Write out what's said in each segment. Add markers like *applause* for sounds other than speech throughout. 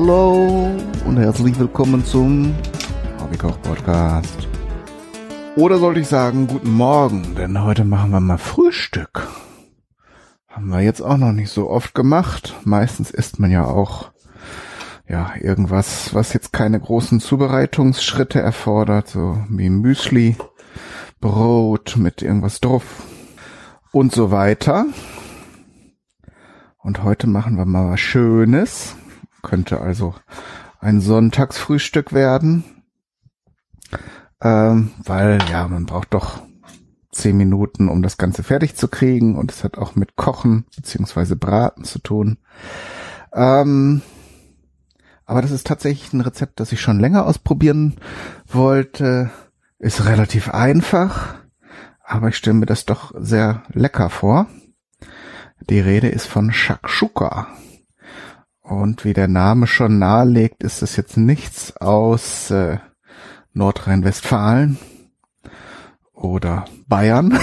Hallo und herzlich willkommen zum Hobbykoch Podcast. Oder sollte ich sagen, guten Morgen, denn heute machen wir mal Frühstück. Haben wir jetzt auch noch nicht so oft gemacht. Meistens isst man ja auch ja, irgendwas, was jetzt keine großen Zubereitungsschritte erfordert, so wie Müsli, Brot mit irgendwas drauf und so weiter. Und heute machen wir mal was Schönes. Könnte also ein Sonntagsfrühstück werden. Ähm, weil, ja, man braucht doch zehn Minuten, um das Ganze fertig zu kriegen. Und es hat auch mit Kochen beziehungsweise Braten zu tun. Ähm, aber das ist tatsächlich ein Rezept, das ich schon länger ausprobieren wollte. Ist relativ einfach, aber ich stelle mir das doch sehr lecker vor. Die Rede ist von Shakshuka. Und wie der Name schon nahelegt, ist es jetzt nichts aus äh, Nordrhein-Westfalen oder Bayern,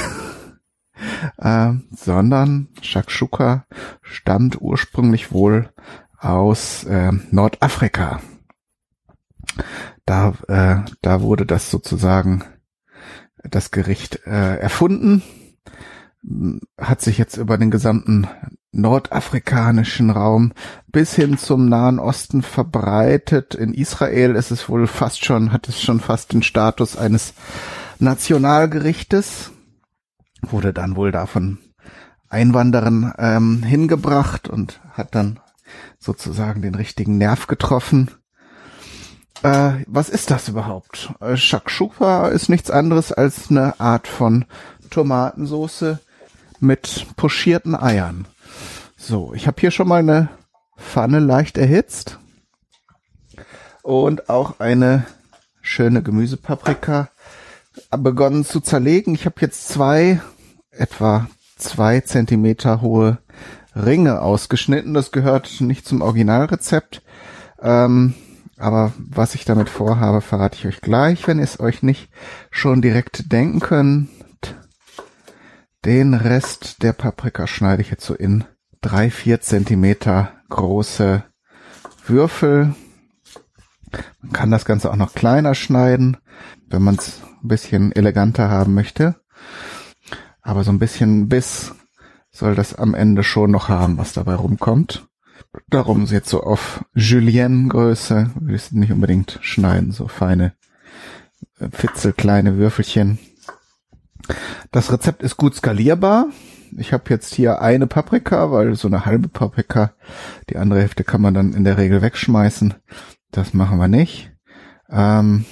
*laughs* äh, sondern Shakshuka stammt ursprünglich wohl aus äh, Nordafrika. Da, äh, da wurde das sozusagen das Gericht äh, erfunden, hat sich jetzt über den gesamten nordafrikanischen Raum bis hin zum Nahen Osten verbreitet. In Israel ist es wohl fast schon, hat es schon fast den Status eines Nationalgerichtes, wurde dann wohl davon Einwanderern ähm, hingebracht und hat dann sozusagen den richtigen Nerv getroffen. Äh, was ist das überhaupt? Äh, Shakshuka ist nichts anderes als eine Art von Tomatensoße mit pochierten Eiern. So, ich habe hier schon mal eine Pfanne leicht erhitzt und auch eine schöne Gemüsepaprika begonnen zu zerlegen. Ich habe jetzt zwei etwa zwei Zentimeter hohe Ringe ausgeschnitten. Das gehört nicht zum Originalrezept. Ähm, aber was ich damit vorhabe, verrate ich euch gleich, wenn ihr es euch nicht schon direkt denken könnt. Den Rest der Paprika schneide ich jetzt so in drei, vier Zentimeter große Würfel. Man kann das Ganze auch noch kleiner schneiden, wenn man es ein bisschen eleganter haben möchte. Aber so ein bisschen Biss soll das am Ende schon noch haben, was dabei rumkommt. Darum jetzt so auf Julienne-Größe, will ich nicht unbedingt schneiden, so feine, äh, fitzelkleine Würfelchen. Das Rezept ist gut skalierbar. Ich habe jetzt hier eine Paprika, weil so eine halbe Paprika, die andere Hälfte kann man dann in der Regel wegschmeißen. Das machen wir nicht. Ähm,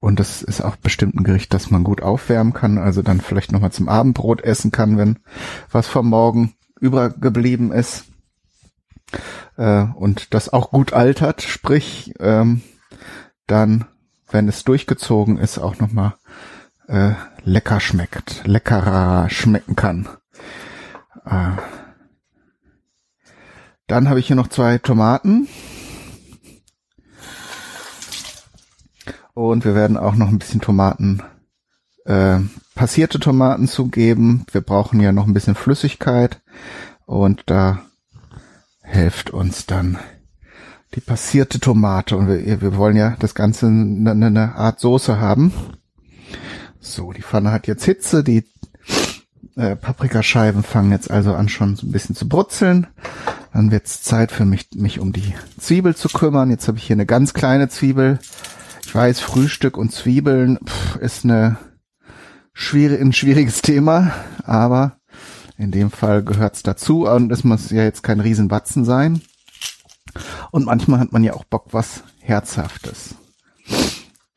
und das ist auch bestimmt ein Gericht, das man gut aufwärmen kann, also dann vielleicht nochmal zum Abendbrot essen kann, wenn was vom Morgen übergeblieben ist. Äh, und das auch gut altert, sprich, ähm, dann, wenn es durchgezogen ist, auch nochmal äh, lecker schmeckt, leckerer schmecken kann. Äh, dann habe ich hier noch zwei Tomaten. Und wir werden auch noch ein bisschen Tomaten, äh, passierte Tomaten zugeben. Wir brauchen ja noch ein bisschen Flüssigkeit. Und da hilft uns dann die passierte Tomate. Und wir, wir wollen ja das Ganze eine, eine Art Soße haben. So, die Pfanne hat jetzt Hitze. Die äh, Paprikascheiben fangen jetzt also an schon so ein bisschen zu brutzeln. Dann wird es Zeit für mich, mich um die Zwiebel zu kümmern. Jetzt habe ich hier eine ganz kleine Zwiebel ich weiß, Frühstück und Zwiebeln pff, ist eine schwierig, ein schwieriges Thema, aber in dem Fall gehört's dazu und es muss ja jetzt kein Riesenbatzen sein. Und manchmal hat man ja auch Bock was Herzhaftes.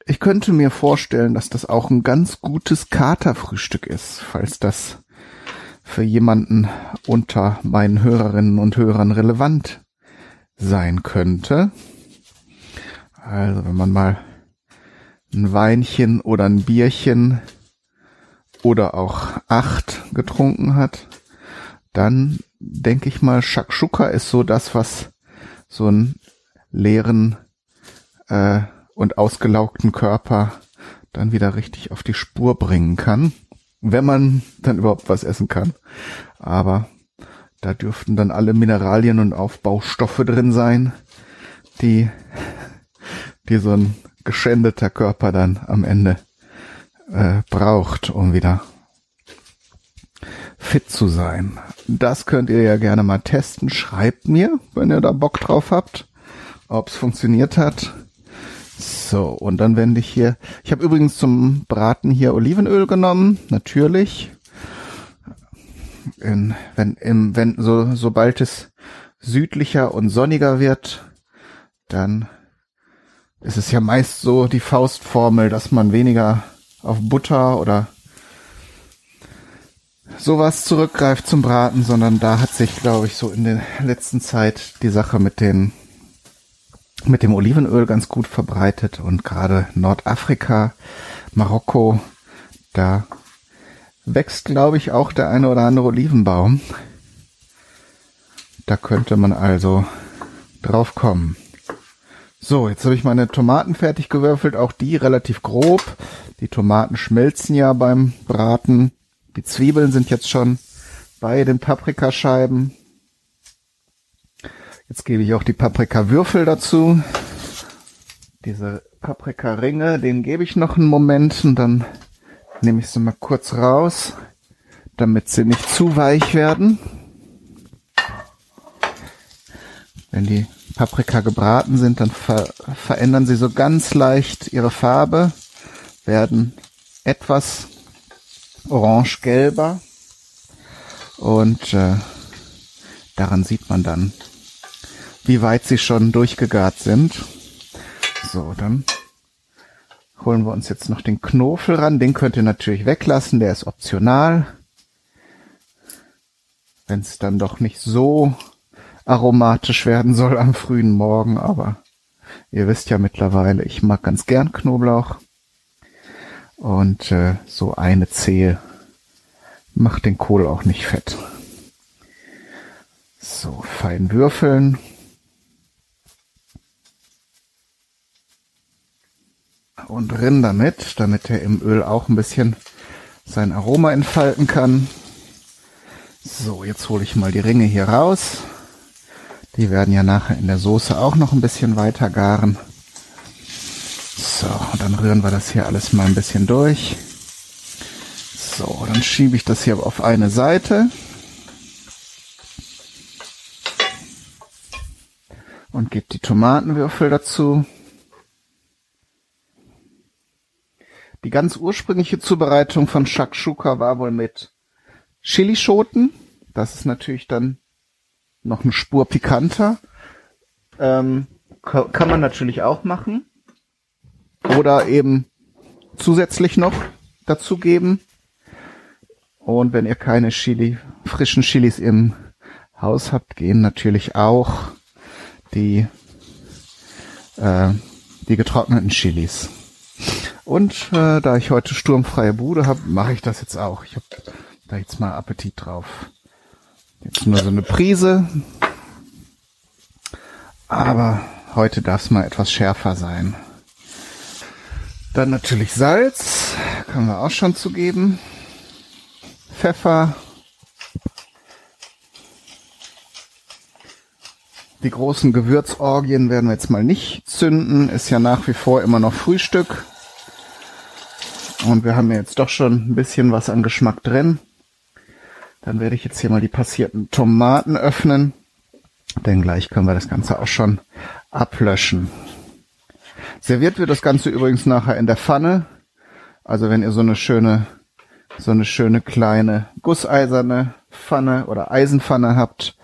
Ich könnte mir vorstellen, dass das auch ein ganz gutes Katerfrühstück ist, falls das für jemanden unter meinen Hörerinnen und Hörern relevant sein könnte. Also wenn man mal ein Weinchen oder ein Bierchen oder auch acht getrunken hat, dann denke ich mal, Shakshuka ist so das, was so einen leeren äh, und ausgelaugten Körper dann wieder richtig auf die Spur bringen kann, wenn man dann überhaupt was essen kann. Aber da dürften dann alle Mineralien und Aufbaustoffe drin sein, die, die so ein geschändeter Körper dann am Ende äh, braucht, um wieder fit zu sein. Das könnt ihr ja gerne mal testen. Schreibt mir, wenn ihr da Bock drauf habt, ob es funktioniert hat. So, und dann wende ich hier. Ich habe übrigens zum Braten hier Olivenöl genommen, natürlich. In, wenn, im, wenn, so, sobald es südlicher und sonniger wird, dann ist es ja meist so die Faustformel, dass man weniger auf Butter oder sowas zurückgreift zum Braten, sondern da hat sich, glaube ich, so in der letzten Zeit die Sache mit den mit dem Olivenöl ganz gut verbreitet und gerade Nordafrika, Marokko, da wächst, glaube ich, auch der eine oder andere Olivenbaum. Da könnte man also drauf kommen. So, jetzt habe ich meine Tomaten fertig gewürfelt, auch die relativ grob. Die Tomaten schmelzen ja beim Braten. Die Zwiebeln sind jetzt schon bei den Paprikascheiben. Jetzt gebe ich auch die Paprikawürfel dazu. Diese Paprikaringe, den gebe ich noch einen Moment und dann nehme ich sie mal kurz raus, damit sie nicht zu weich werden. Wenn die Paprika gebraten sind, dann ver verändern sie so ganz leicht ihre Farbe, werden etwas orange-gelber und äh, daran sieht man dann, wie weit sie schon durchgegart sind. So, dann holen wir uns jetzt noch den Knofel ran. Den könnt ihr natürlich weglassen, der ist optional. Wenn es dann doch nicht so aromatisch werden soll am frühen Morgen, aber ihr wisst ja mittlerweile, ich mag ganz gern Knoblauch. Und äh, so eine Zehe macht den Kohl auch nicht fett. So, fein würfeln. Und rinn damit, damit er im Öl auch ein bisschen sein Aroma entfalten kann. So, jetzt hole ich mal die Ringe hier raus. Die werden ja nachher in der Soße auch noch ein bisschen weiter garen. So, dann rühren wir das hier alles mal ein bisschen durch. So, dann schiebe ich das hier auf eine Seite. Und gebe die Tomatenwürfel dazu. Die ganz ursprüngliche Zubereitung von Shakshuka war wohl mit Chilischoten. Das ist natürlich dann noch eine Spur pikanter. Ähm, kann man natürlich auch machen. Oder eben zusätzlich noch dazugeben. Und wenn ihr keine Chili, frischen Chilis im Haus habt, gehen natürlich auch die, äh, die getrockneten Chilis. Und äh, da ich heute sturmfreie Bude habe, mache ich das jetzt auch. Ich habe da jetzt mal Appetit drauf. Jetzt nur so eine Prise. Aber heute darf es mal etwas schärfer sein. Dann natürlich Salz, können wir auch schon zugeben. Pfeffer. Die großen Gewürzorgien werden wir jetzt mal nicht zünden. Ist ja nach wie vor immer noch Frühstück. Und wir haben ja jetzt doch schon ein bisschen was an Geschmack drin. Dann werde ich jetzt hier mal die passierten Tomaten öffnen. Denn gleich können wir das Ganze auch schon ablöschen. Serviert wird das Ganze übrigens nachher in der Pfanne. Also wenn ihr so eine schöne, so eine schöne kleine gusseiserne Pfanne oder Eisenpfanne habt,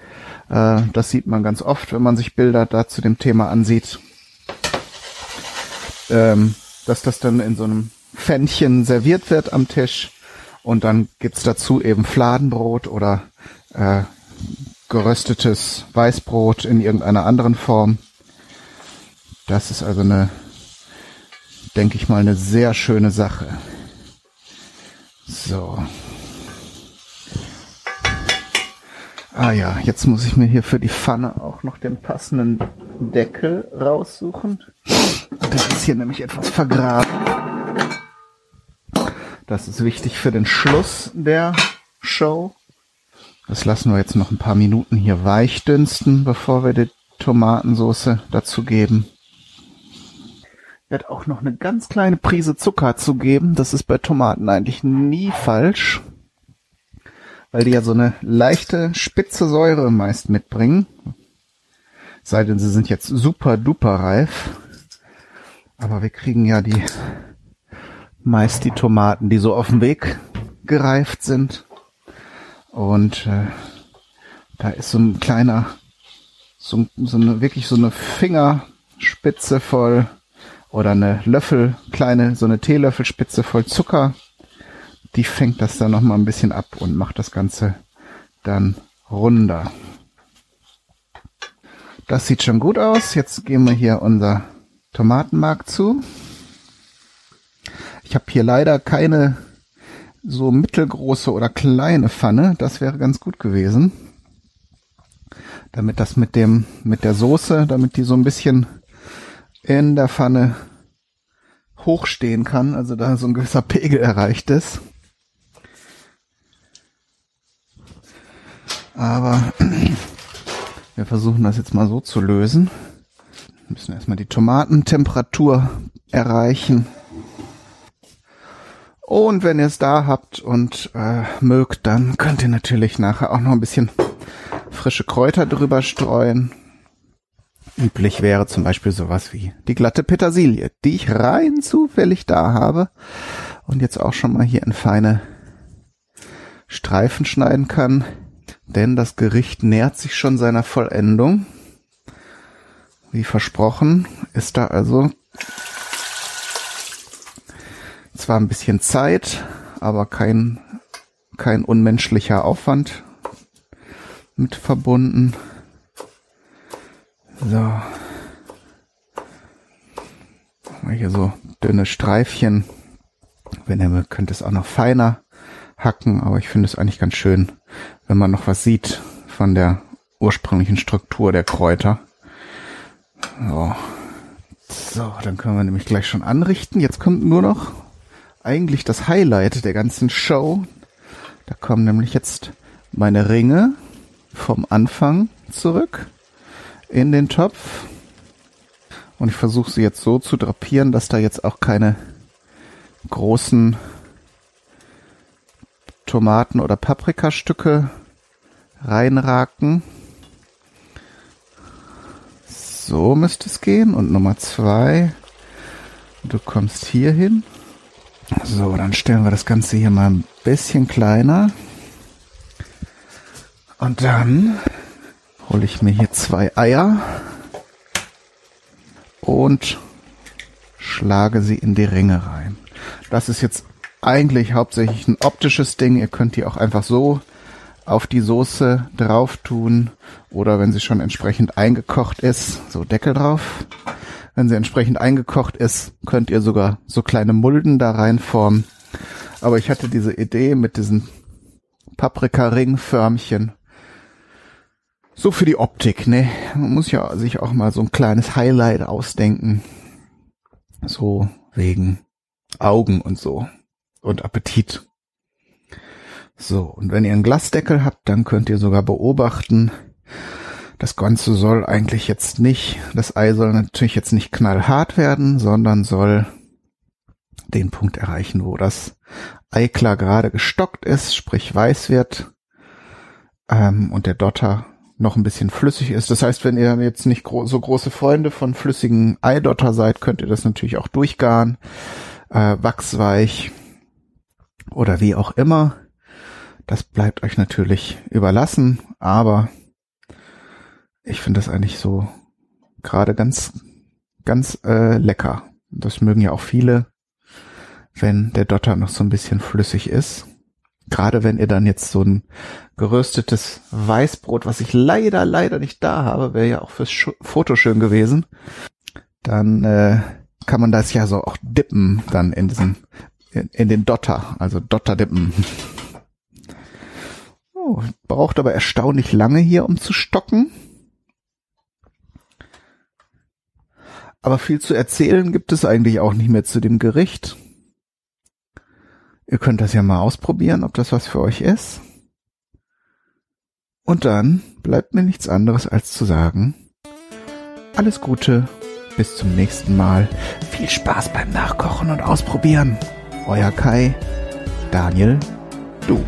äh, das sieht man ganz oft, wenn man sich Bilder da zu dem Thema ansieht, ähm, dass das dann in so einem Pfännchen serviert wird am Tisch und dann gibt's dazu eben Fladenbrot oder äh, geröstetes Weißbrot in irgendeiner anderen Form. Das ist also eine, denke ich mal, eine sehr schöne Sache. So. Ah ja, jetzt muss ich mir hier für die Pfanne auch noch den passenden Deckel raussuchen. Der ist hier nämlich etwas vergraben. Das ist wichtig für den Schluss der Show. Das lassen wir jetzt noch ein paar Minuten hier weich dünsten, bevor wir die Tomatensauce dazugeben. Ich werde auch noch eine ganz kleine Prise Zucker zugeben. Das ist bei Tomaten eigentlich nie falsch, weil die ja so eine leichte spitze Säure meist mitbringen. Sei denn, sie sind jetzt super duper reif. Aber wir kriegen ja die meist die Tomaten, die so auf dem Weg gereift sind. Und äh, da ist so ein kleiner, so, so eine wirklich so eine Fingerspitze voll oder eine Löffel, kleine, so eine Teelöffelspitze voll Zucker. Die fängt das dann nochmal ein bisschen ab und macht das Ganze dann runder. Das sieht schon gut aus. Jetzt gehen wir hier unser Tomatenmark zu. Ich habe hier leider keine so mittelgroße oder kleine Pfanne. Das wäre ganz gut gewesen. Damit das mit dem, mit der Soße, damit die so ein bisschen in der Pfanne hochstehen kann, also da so ein gewisser Pegel erreicht ist. Aber *clears throat* wir versuchen das jetzt mal so zu lösen. Wir müssen erstmal die Tomatentemperatur erreichen. Und wenn ihr es da habt und äh, mögt, dann könnt ihr natürlich nachher auch noch ein bisschen frische Kräuter drüber streuen. Üblich wäre zum Beispiel sowas wie die glatte Petersilie, die ich rein zufällig da habe und jetzt auch schon mal hier in feine Streifen schneiden kann, denn das Gericht nähert sich schon seiner Vollendung. Wie versprochen ist da also zwar ein bisschen Zeit, aber kein, kein unmenschlicher Aufwand mit verbunden. So. Hier so dünne Streifchen. Wenn ihr mögt, könnt es auch noch feiner hacken, aber ich finde es eigentlich ganz schön, wenn man noch was sieht von der ursprünglichen Struktur der Kräuter. So. So, dann können wir nämlich gleich schon anrichten. Jetzt kommt nur noch eigentlich das Highlight der ganzen Show. Da kommen nämlich jetzt meine Ringe vom Anfang zurück in den Topf. Und ich versuche sie jetzt so zu drapieren, dass da jetzt auch keine großen Tomaten- oder Paprikastücke reinraken. So müsste es gehen. Und Nummer zwei, du kommst hier hin. So, dann stellen wir das Ganze hier mal ein bisschen kleiner. Und dann hole ich mir hier zwei Eier und schlage sie in die Ringe rein. Das ist jetzt eigentlich hauptsächlich ein optisches Ding. Ihr könnt die auch einfach so auf die Soße drauf tun oder wenn sie schon entsprechend eingekocht ist, so Deckel drauf. Wenn sie entsprechend eingekocht ist, könnt ihr sogar so kleine Mulden da reinformen. Aber ich hatte diese Idee mit diesen Paprika-Ringförmchen so für die Optik, ne? Man muss ja sich auch mal so ein kleines Highlight ausdenken. So wegen Augen und so. Und Appetit. So, und wenn ihr einen Glasdeckel habt, dann könnt ihr sogar beobachten, das Ganze soll eigentlich jetzt nicht, das Ei soll natürlich jetzt nicht knallhart werden, sondern soll den Punkt erreichen, wo das Ei klar gerade gestockt ist, sprich weiß wird, ähm, und der Dotter noch ein bisschen flüssig ist. Das heißt, wenn ihr jetzt nicht gro so große Freunde von flüssigen Eidotter seid, könnt ihr das natürlich auch durchgaren, äh, wachsweich oder wie auch immer. Das bleibt euch natürlich überlassen, aber ich finde das eigentlich so gerade ganz, ganz äh, lecker. Das mögen ja auch viele, wenn der Dotter noch so ein bisschen flüssig ist. Gerade wenn ihr dann jetzt so ein geröstetes Weißbrot, was ich leider, leider nicht da habe, wäre ja auch fürs Sch Foto schön gewesen, dann äh, kann man das ja so auch dippen dann in diesen, in, in den Dotter, also Dotter dippen. Oh, braucht aber erstaunlich lange hier, um zu stocken. Aber viel zu erzählen gibt es eigentlich auch nicht mehr zu dem Gericht. Ihr könnt das ja mal ausprobieren, ob das was für euch ist. Und dann bleibt mir nichts anderes als zu sagen, Alles Gute, bis zum nächsten Mal. Viel Spaß beim Nachkochen und Ausprobieren. Euer Kai, Daniel, du.